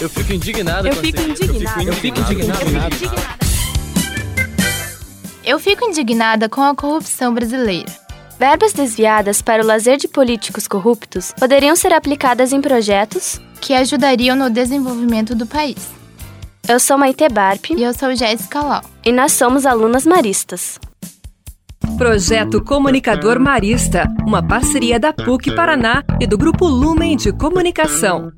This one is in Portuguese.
Eu fico indignado Eu com fico indignada. Eu fico indignado. Eu fico indignada com a corrupção brasileira. Verbas desviadas para o lazer de políticos corruptos poderiam ser aplicadas em projetos. que ajudariam no desenvolvimento do país. Eu sou Maite Barp E eu sou Jéssica Lau. e nós somos alunas maristas. Projeto Comunicador Marista, uma parceria da PUC Paraná e do Grupo Lumen de Comunicação.